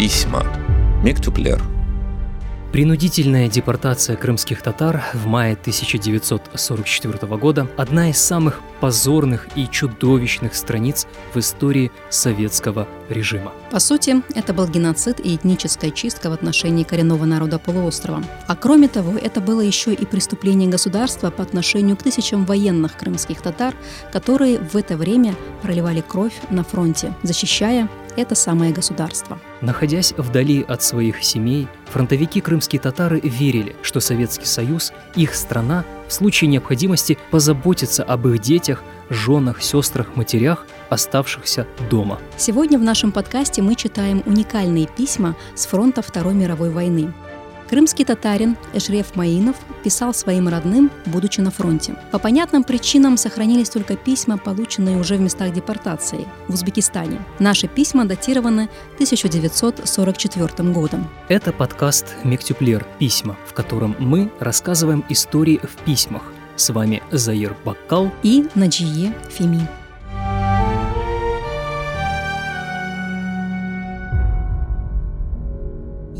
Письма. Mektüpler. Принудительная депортация крымских татар в мае 1944 года – одна из самых позорных и чудовищных страниц в истории советского режима. По сути, это был геноцид и этническая чистка в отношении коренного народа полуострова. А кроме того, это было еще и преступление государства по отношению к тысячам военных крымских татар, которые в это время проливали кровь на фронте, защищая это самое государство. Находясь вдали от своих семей, фронтовики крымские татары верили, что Советский Союз, их страна, в случае необходимости позаботится об их детях, женах, сестрах, матерях, оставшихся дома. Сегодня в нашем подкасте мы читаем уникальные письма с фронта Второй мировой войны. Крымский татарин Эшреф Маинов писал своим родным, будучи на фронте. По понятным причинам сохранились только письма, полученные уже в местах депортации в Узбекистане. Наши письма датированы 1944 годом. Это подкаст «Мектюплер. Письма», в котором мы рассказываем истории в письмах. С вами Заир Баккал и Наджие Фими.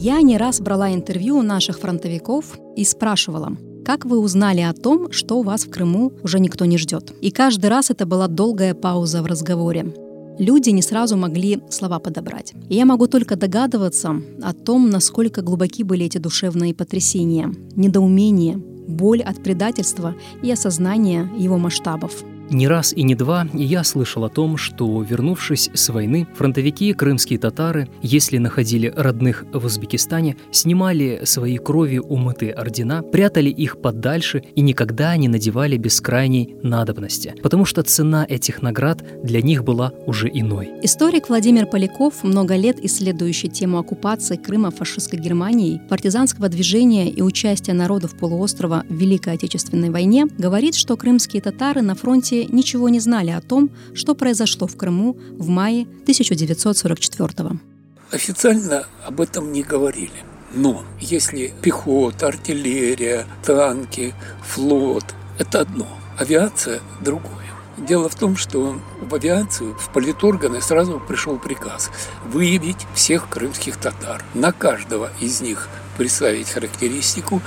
Я не раз брала интервью у наших фронтовиков и спрашивала, как вы узнали о том, что вас в Крыму уже никто не ждет? И каждый раз это была долгая пауза в разговоре. Люди не сразу могли слова подобрать. И я могу только догадываться о том, насколько глубоки были эти душевные потрясения, недоумение, боль от предательства и осознание его масштабов. Не раз и не два я слышал о том, что, вернувшись с войны, фронтовики, крымские татары, если находили родных в Узбекистане, снимали свои крови умытые ордена, прятали их подальше и никогда не надевали без крайней надобности, потому что цена этих наград для них была уже иной. Историк Владимир Поляков, много лет исследующий тему оккупации Крыма фашистской Германией, партизанского движения и участия народов полуострова в Великой Отечественной войне, говорит, что крымские татары на фронте ничего не знали о том, что произошло в Крыму в мае 1944 года. Официально об этом не говорили. Но если пехота, артиллерия, танки, флот – это одно, авиация – другое. Дело в том, что в авиацию, в политорганы сразу пришел приказ выявить всех крымских татар. На каждого из них представить характеристику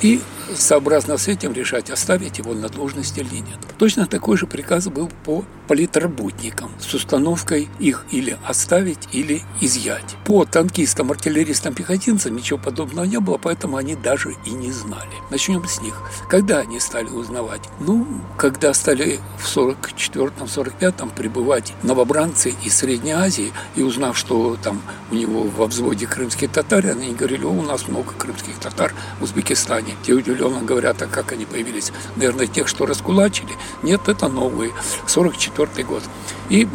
и сообразно с этим решать, оставить его на должности или нет. Точно такой же приказ был по политработникам с установкой их или оставить, или изъять. По танкистам, артиллеристам, пехотинцам ничего подобного не было, поэтому они даже и не знали. Начнем с них. Когда они стали узнавать? Ну, когда стали в 44-45 прибывать новобранцы из Средней Азии, и узнав, что там у него во взводе крымские татары, они говорили, о, у нас много крымских татар в Узбекистане. Те удивленно говорят, а как они появились? Наверное, тех, что раскулачили? Нет, это новые. 44 год. И,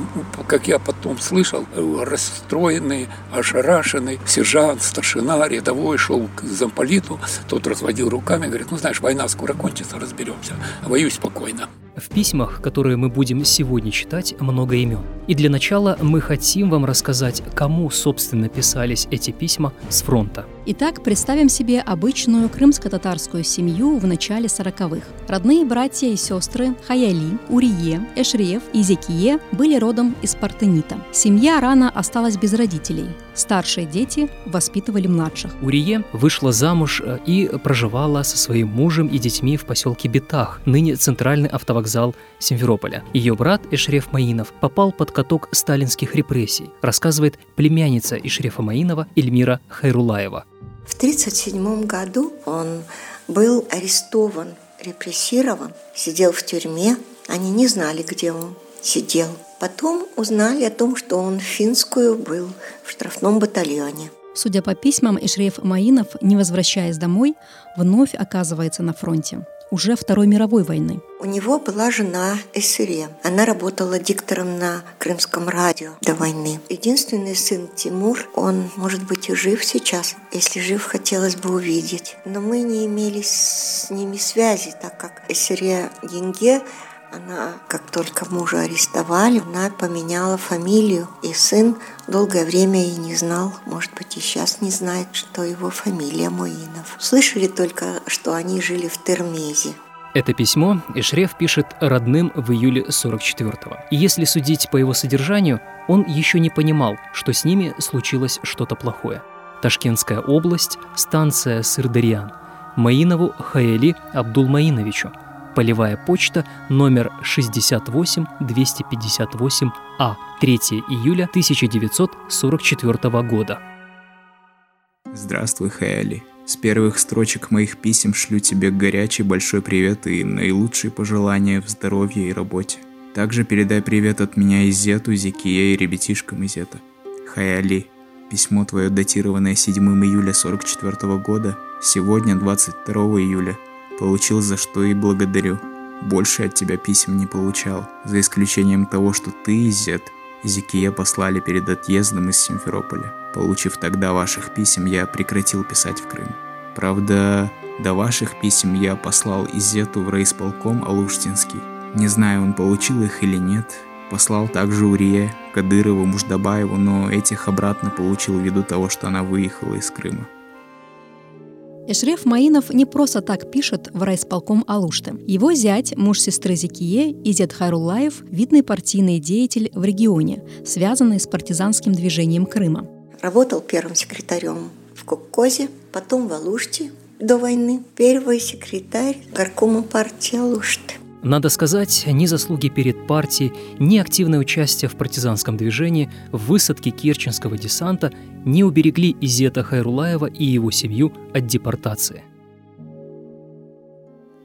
как я потом слышал, расстроенный, ошарашенный сержант, старшина, рядовой шел к замполиту, тот разводил руками, говорит, ну знаешь, война скоро кончится, разберемся, воюй спокойно. В письмах, которые мы будем сегодня читать, много имен. И для начала мы хотим вам рассказать, кому, собственно, писались эти письма с фронта. Итак, представим себе обычную крымско-татарскую семью в начале 40-х. Родные братья и сестры Хаяли, Урие, Эшриев и Зекие были родом из Партенита. Семья рано осталась без родителей. Старшие дети воспитывали младших. Урие вышла замуж э, и проживала со своим мужем и детьми в поселке Бетах, ныне центральный автовокзал Симферополя. Ее брат Эшреф Маинов попал под каток сталинских репрессий, рассказывает племянница Ишрефа Маинова Эльмира Хайрулаева. В 1937 году он был арестован, репрессирован, сидел в тюрьме. Они не знали, где он сидел. Потом узнали о том, что он в финскую был в штрафном батальоне. Судя по письмам, Ишреф Маинов, не возвращаясь домой, вновь оказывается на фронте уже Второй мировой войны. У него была жена Эсере. Она работала диктором на Крымском радио до войны. Единственный сын Тимур, он, может быть, и жив сейчас. Если жив, хотелось бы увидеть. Но мы не имели с ними связи, так как Эсере Янге она, как только мужа арестовали, она поменяла фамилию, и сын долгое время и не знал, может быть, и сейчас не знает, что его фамилия Муинов. Слышали только, что они жили в Термезе. Это письмо Эшреф пишет родным в июле 44-го. И если судить по его содержанию, он еще не понимал, что с ними случилось что-то плохое. Ташкентская область, станция Сырдарьян, Маинову Хаэли Абдулмаиновичу, полевая почта номер 68258А, 3 июля 1944 года. Здравствуй, Хаэли. С первых строчек моих писем шлю тебе горячий большой привет и наилучшие пожелания в здоровье и работе. Также передай привет от меня и Зету, Зикие и ребятишкам из Зета. Хаяли, письмо твое датированное 7 июля 44 года, сегодня 22 июля. Получил за что и благодарю. Больше от тебя писем не получал, за исключением того, что ты и Зет Зикия послали перед отъездом из Симферополя. Получив тогда ваших писем, я прекратил писать в Крым. Правда, до ваших писем я послал Изету в райисполком Алуштинский. Не знаю, он получил их или нет. Послал также Урие, Кадырову, Муждабаеву, но этих обратно получил ввиду того, что она выехала из Крыма. Эшреф Маинов не просто так пишет в райисполком Алушты. Его зять, муж сестры Зикие, Изет Хайрулаев, видный партийный деятель в регионе, связанный с партизанским движением Крыма. Работал первым секретарем в Кокозе, потом в Алуште до войны, первый секретарь горкома партии Алушты. Надо сказать, ни заслуги перед партией, ни активное участие в партизанском движении, в высадке Керченского десанта не уберегли Изета Хайрулаева и его семью от депортации.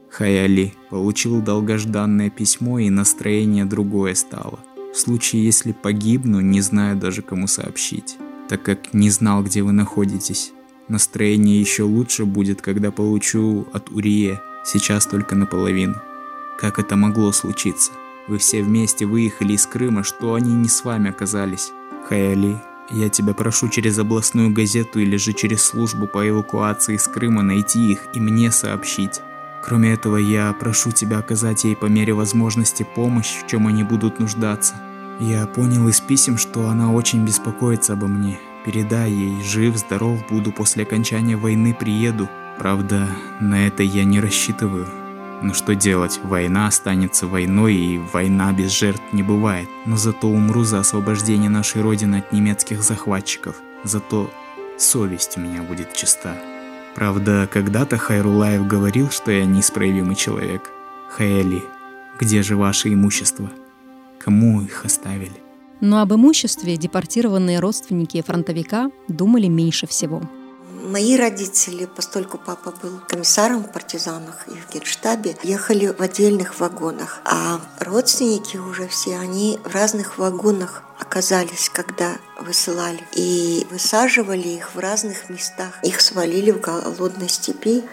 Хаяли получил долгожданное письмо, и настроение другое стало. В случае, если погибну, не знаю даже кому сообщить так как не знал, где вы находитесь. Настроение еще лучше будет, когда получу от Урие, сейчас только наполовину. Как это могло случиться? Вы все вместе выехали из Крыма, что они не с вами оказались? Хаяли, я тебя прошу через областную газету или же через службу по эвакуации из Крыма найти их и мне сообщить. Кроме этого, я прошу тебя оказать ей по мере возможности помощь, в чем они будут нуждаться. Я понял из писем, что она очень беспокоится обо мне. Передай ей, жив, здоров буду, после окончания войны приеду. Правда, на это я не рассчитываю. Но что делать, война останется войной, и война без жертв не бывает. Но зато умру за освобождение нашей Родины от немецких захватчиков. Зато совесть у меня будет чиста. Правда, когда-то Хайрулаев говорил, что я неисправимый человек. Хайали, где же ваше имущество? Кому их оставили? Но об имуществе депортированные родственники фронтовика думали меньше всего. Мои родители, постольку папа был комиссаром в партизанах и в генштабе, ехали в отдельных вагонах. А родственники уже все, они в разных вагонах оказались, когда высылали. И высаживали их в разных местах. Их свалили в голодной степи.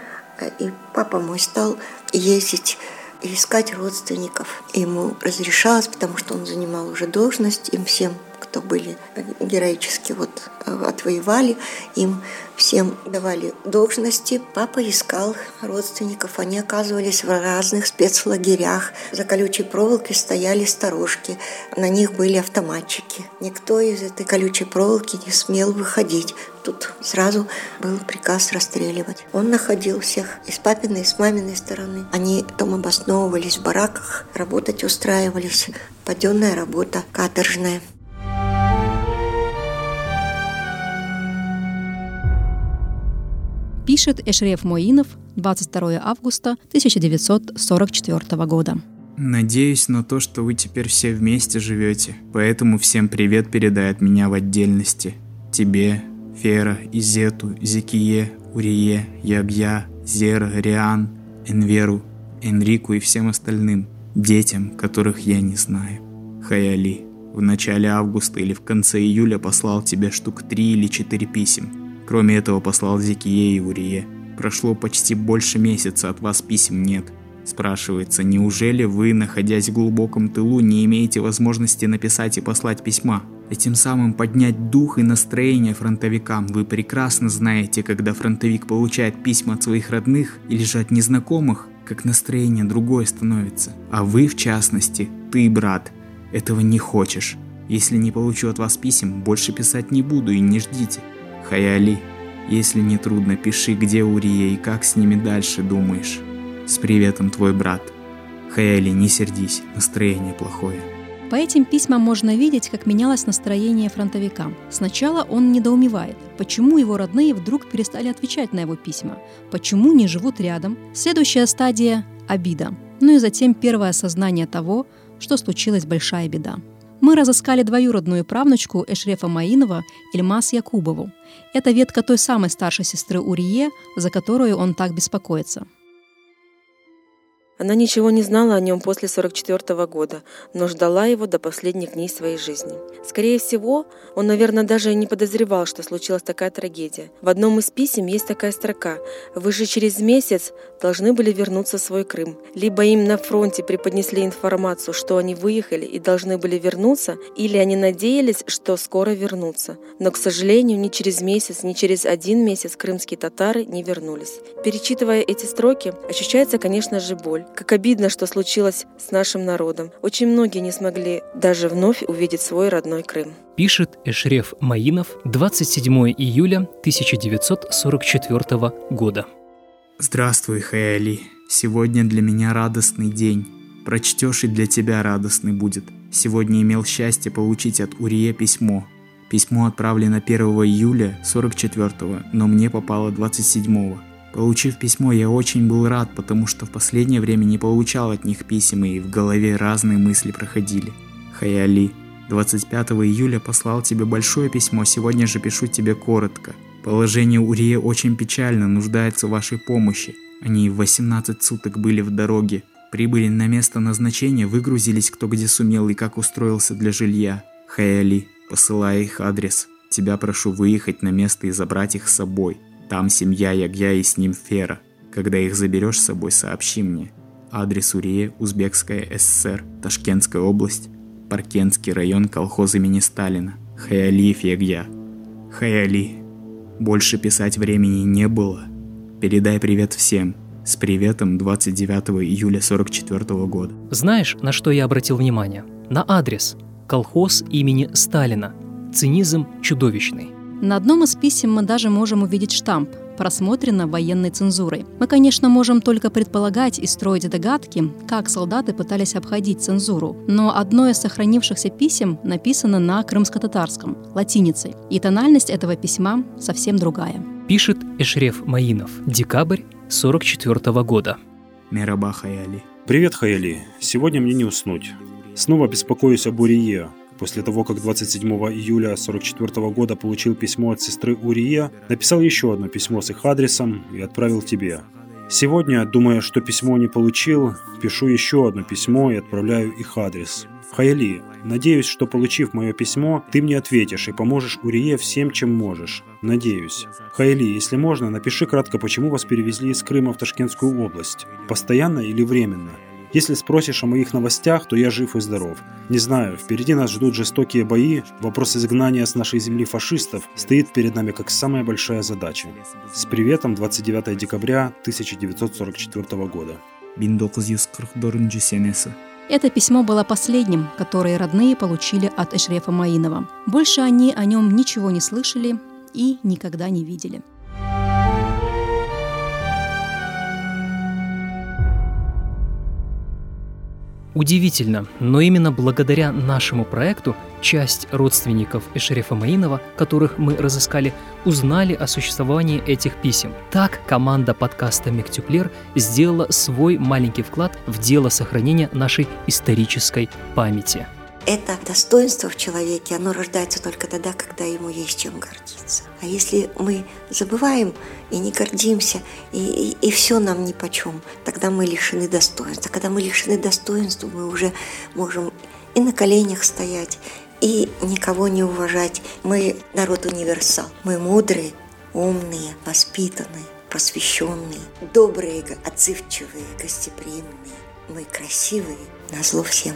И папа мой стал ездить и искать родственников. Ему разрешалось, потому что он занимал уже должность им всем, кто были героически вот э, отвоевали, им всем давали должности. Папа искал родственников, они оказывались в разных спецлагерях. За колючей проволокой стояли сторожки, на них были автоматчики. Никто из этой колючей проволоки не смел выходить. Тут сразу был приказ расстреливать. Он находил всех и с папиной, и с маминой стороны. Они потом обосновывались в бараках, работать устраивались. Паденная работа, каторжная. Пишет Эшреф Моинов 22 августа 1944 года. Надеюсь на то, что вы теперь все вместе живете, поэтому всем привет передай от меня в отдельности. Тебе, Фера, Изету, Зикие, Урие, Ягья, Зера, Риан, Энверу, Энрику и всем остальным, детям, которых я не знаю. Хаяли, в начале августа или в конце июля послал тебе штук три или четыре писем – Кроме этого послал Зикие и Урие. Прошло почти больше месяца, от вас писем нет. Спрашивается, неужели вы, находясь в глубоком тылу, не имеете возможности написать и послать письма? И тем самым поднять дух и настроение фронтовикам. Вы прекрасно знаете, когда фронтовик получает письма от своих родных или же от незнакомых, как настроение другое становится. А вы, в частности, ты, брат, этого не хочешь. Если не получу от вас писем, больше писать не буду и не ждите. Хаяли, если не трудно, пиши, где Урия и как с ними дальше думаешь. С приветом, твой брат. Хаяли, не сердись, настроение плохое. По этим письмам можно видеть, как менялось настроение фронтовика. Сначала он недоумевает, почему его родные вдруг перестали отвечать на его письма, почему не живут рядом. Следующая стадия – обида. Ну и затем первое осознание того, что случилась большая беда. Мы разыскали двоюродную правнучку Эшрефа Маинова Ильмас Якубову. Это ветка той самой старшей сестры Урие, за которую он так беспокоится. Она ничего не знала о нем после 44 года, но ждала его до последних дней своей жизни. Скорее всего, он, наверное, даже и не подозревал, что случилась такая трагедия. В одном из писем есть такая строка «Вы же через месяц должны были вернуться в свой Крым». Либо им на фронте преподнесли информацию, что они выехали и должны были вернуться, или они надеялись, что скоро вернутся. Но, к сожалению, ни через месяц, ни через один месяц крымские татары не вернулись. Перечитывая эти строки, ощущается, конечно же, боль. Как обидно, что случилось с нашим народом. Очень многие не смогли даже вновь увидеть свой родной Крым. Пишет Эшреф Маинов 27 июля 1944 года. Здравствуй, Хаяли. Сегодня для меня радостный день. Прочтешь и для тебя радостный будет. Сегодня имел счастье получить от Урия письмо. Письмо отправлено 1 июля 44 но мне попало 27 -го. Получив письмо, я очень был рад, потому что в последнее время не получал от них писем, и в голове разные мысли проходили. Хаяли, 25 июля послал тебе большое письмо, сегодня же пишу тебе коротко. Положение Урия очень печально, нуждается в вашей помощи. Они 18 суток были в дороге, прибыли на место назначения, выгрузились кто где сумел и как устроился для жилья. Хаяли, посылая их адрес, тебя прошу выехать на место и забрать их с собой. Там семья Ягья и с ним Фера. Когда их заберешь с собой, сообщи мне. Адрес Урия, Узбекская ССР, Ташкентская область, Паркентский район, колхоз имени Сталина. Хаялиев Ягья. Хаяли. Больше писать времени не было. Передай привет всем. С приветом 29 июля 44 года. Знаешь, на что я обратил внимание? На адрес. Колхоз имени Сталина. Цинизм чудовищный. На одном из писем мы даже можем увидеть штамп просмотрено военной цензурой. Мы, конечно, можем только предполагать и строить догадки, как солдаты пытались обходить цензуру, но одно из сохранившихся писем написано на крымско-татарском, латиницей, и тональность этого письма совсем другая. Пишет Эшреф Маинов. Декабрь 44 года. Мераба Хаяли. Привет, Хаяли. Сегодня мне не уснуть. Снова беспокоюсь об Урие. После того, как 27 июля 1944 года получил письмо от сестры Урия, написал еще одно письмо с их адресом и отправил тебе. Сегодня, думая, что письмо не получил, пишу еще одно письмо и отправляю их адрес. Хайли, надеюсь, что получив мое письмо, ты мне ответишь и поможешь Урие всем, чем можешь. Надеюсь. Хайли, если можно, напиши кратко, почему вас перевезли из Крыма в Ташкентскую область. Постоянно или временно? Если спросишь о моих новостях, то я жив и здоров. Не знаю, впереди нас ждут жестокие бои, вопрос изгнания с нашей земли фашистов стоит перед нами как самая большая задача. С приветом 29 декабря 1944 года. 1944 senesi. Это письмо было последним, которое родные получили от Эшрефа Маинова. Больше они о нем ничего не слышали и никогда не видели. Удивительно, но именно благодаря нашему проекту часть родственников Эшерефа Маинова, которых мы разыскали, узнали о существовании этих писем. Так команда подкаста «Мектюплер» сделала свой маленький вклад в дело сохранения нашей исторической памяти. Это достоинство в человеке, оно рождается только тогда, когда ему есть чем гордиться. А если мы забываем и не гордимся, и, и, и все нам ни по чем, тогда мы лишены достоинства. Когда мы лишены достоинства, мы уже можем и на коленях стоять, и никого не уважать. Мы народ универсал. Мы мудрые, умные, воспитанные, просвещенные, добрые, отзывчивые, гостеприимные. Мы красивые, на зло всем.